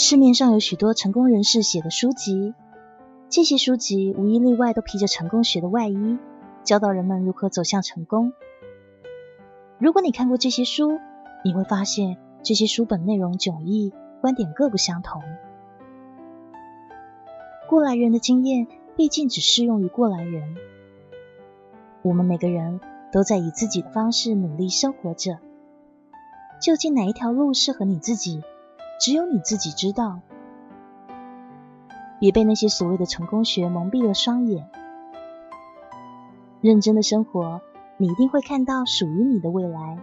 市面上有许多成功人士写的书籍，这些书籍无一例外都披着成功学的外衣，教导人们如何走向成功。如果你看过这些书，你会发现这些书本内容迥异，观点各不相同。过来人的经验毕竟只适用于过来人。我们每个人都在以自己的方式努力生活着。究竟哪一条路适合你自己，只有你自己知道。别被那些所谓的成功学蒙蔽了双眼。认真的生活，你一定会看到属于你的未来。